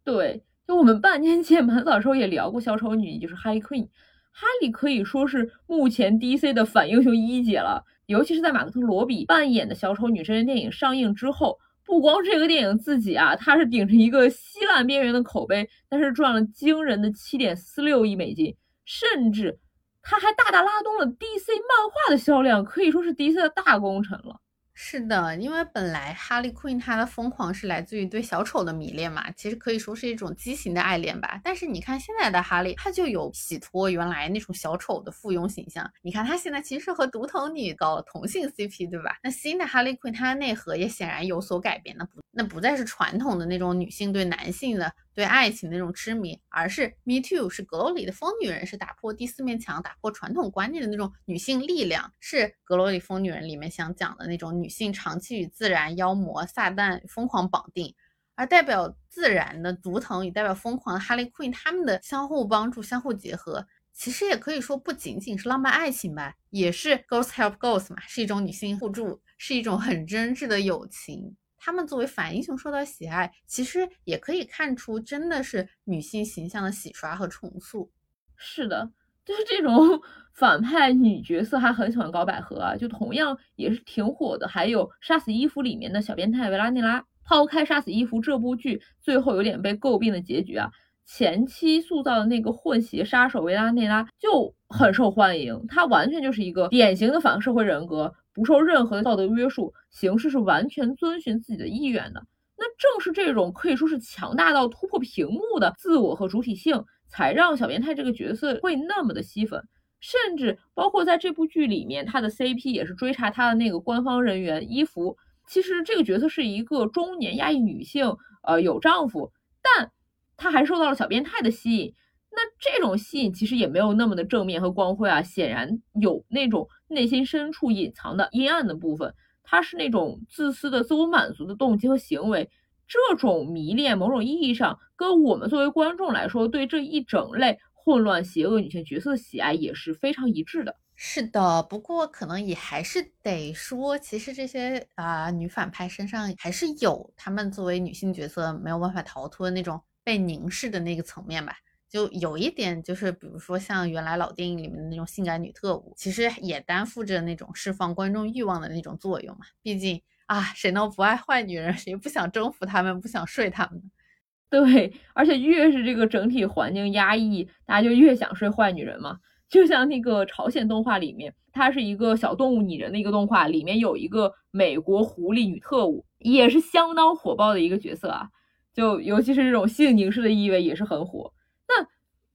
对，就我们半年前蛮早时候也聊过小丑女，就是哈利 Queen，哈利可以说是目前 DC 的反英雄一姐了，尤其是在马克特罗比扮演的小丑女真人电影上映之后。不光这个电影自己啊，它是顶着一个稀烂边缘的口碑，但是赚了惊人的七点四六亿美金，甚至它还大大拉动了 DC 漫画的销量，可以说是 DC 的大功臣了。是的，因为本来哈利 Queen 她的疯狂是来自于对小丑的迷恋嘛，其实可以说是一种畸形的爱恋吧。但是你看现在的哈利，他就有洗脱原来那种小丑的附庸形象。你看他现在其实和独藤女搞同性 CP，对吧？那新的哈利 Queen 她的内核也显然有所改变，那不那不再是传统的那种女性对男性的。对爱情的那种痴迷，而是 Me Too，是阁楼里的疯女人，是打破第四面墙、打破传统观念的那种女性力量，是阁楼里疯女人里面想讲的那种女性长期与自然、妖魔、撒旦疯狂绑定，而代表自然的竹藤与代表疯狂的 Harley Quinn，他们的相互帮助、相互结合，其实也可以说不仅仅是浪漫爱情吧，也是 Girls Help Girls 嘛，是一种女性互助，是一种很真挚的友情。他们作为反英雄受到喜爱，其实也可以看出，真的是女性形象的洗刷和重塑。是的，就是这种 <laughs> 反派女角色还很喜欢搞百合啊，就同样也是挺火的。还有《杀死伊芙》里面的小变态维拉内拉。抛开《杀死伊芙》这部剧最后有点被诟病的结局啊，前期塑造的那个混血杀手维拉内拉就很受欢迎。他完全就是一个典型的反社会人格，不受任何的道德约束，行事是完全遵循自己的意愿的。那正是这种可以说是强大到突破屏幕的自我和主体性，才让小变态这个角色会那么的吸粉。甚至包括在这部剧里面，他的 CP 也是追查他的那个官方人员伊芙。其实这个角色是一个中年亚裔女性，呃，有丈夫，但她还受到了小变态的吸引。那这种吸引其实也没有那么的正面和光辉啊，显然有那种内心深处隐藏的阴暗的部分。它是那种自私的自我满足的动机和行为。这种迷恋，某种意义上跟我们作为观众来说，对这一整类混乱邪恶女性角色的喜爱也是非常一致的。是的，不过可能也还是得说，其实这些啊女反派身上还是有她们作为女性角色没有办法逃脱的那种被凝视的那个层面吧。就有一点就是，比如说像原来老电影里面的那种性感女特务，其实也担负着那种释放观众欲望的那种作用嘛。毕竟啊，谁能不爱坏女人？谁不想征服她们，不想睡她们？<laughs> 对，而且越是这个整体环境压抑，大家就越想睡坏女人嘛。就像那个朝鲜动画里面，它是一个小动物拟人的一个动画，里面有一个美国狐狸女特务，也是相当火爆的一个角色啊。就尤其是这种性凝视的意味也是很火。那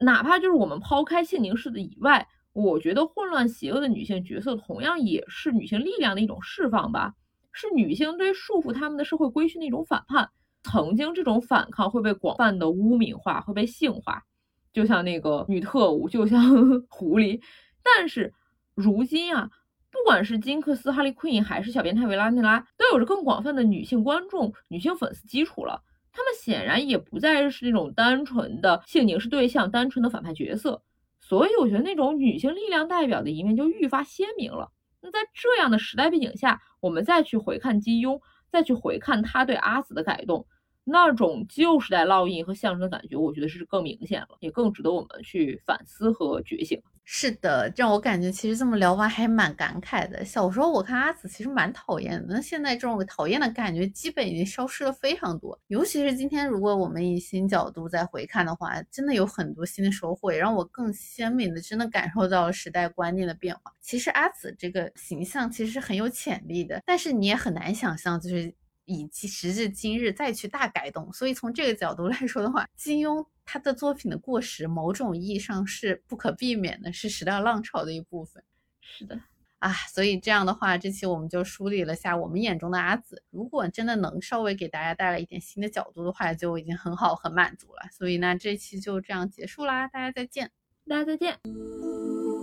哪怕就是我们抛开性凝视的以外，我觉得混乱邪恶的女性角色同样也是女性力量的一种释放吧，是女性对束缚她们的社会规训的一种反叛。曾经这种反抗会被广泛的污名化，会被性化。就像那个女特务，就像 <laughs> 狐狸，但是如今啊，不管是金克斯、哈利·奎因，还是小变态维拉内拉，都有着更广泛的女性观众、女性粉丝基础了。他们显然也不再是那种单纯的性凝视对象、单纯的反派角色。所以，我觉得那种女性力量代表的一面就愈发鲜明了。那在这样的时代背景下，我们再去回看金庸，再去回看他对阿紫的改动。那种旧时代烙印和象征的感觉，我觉得是更明显了，也更值得我们去反思和觉醒。是的，让我感觉其实这么聊完还蛮感慨的。小时候我看阿紫其实蛮讨厌的，那现在这种讨厌的感觉基本已经消失了非常多。尤其是今天，如果我们以新角度再回看的话，真的有很多新的收获，也让我更鲜明的真的感受到了时代观念的变化。其实阿紫这个形象其实是很有潜力的，但是你也很难想象，就是。以及时至今日再去大改动，所以从这个角度来说的话，金庸他的作品的过时，某种意义上是不可避免的，是时代浪潮的一部分。是的，啊，所以这样的话，这期我们就梳理了下我们眼中的阿紫。如果真的能稍微给大家带来一点新的角度的话，就已经很好，很满足了。所以呢，这期就这样结束啦，大家再见，大家再见。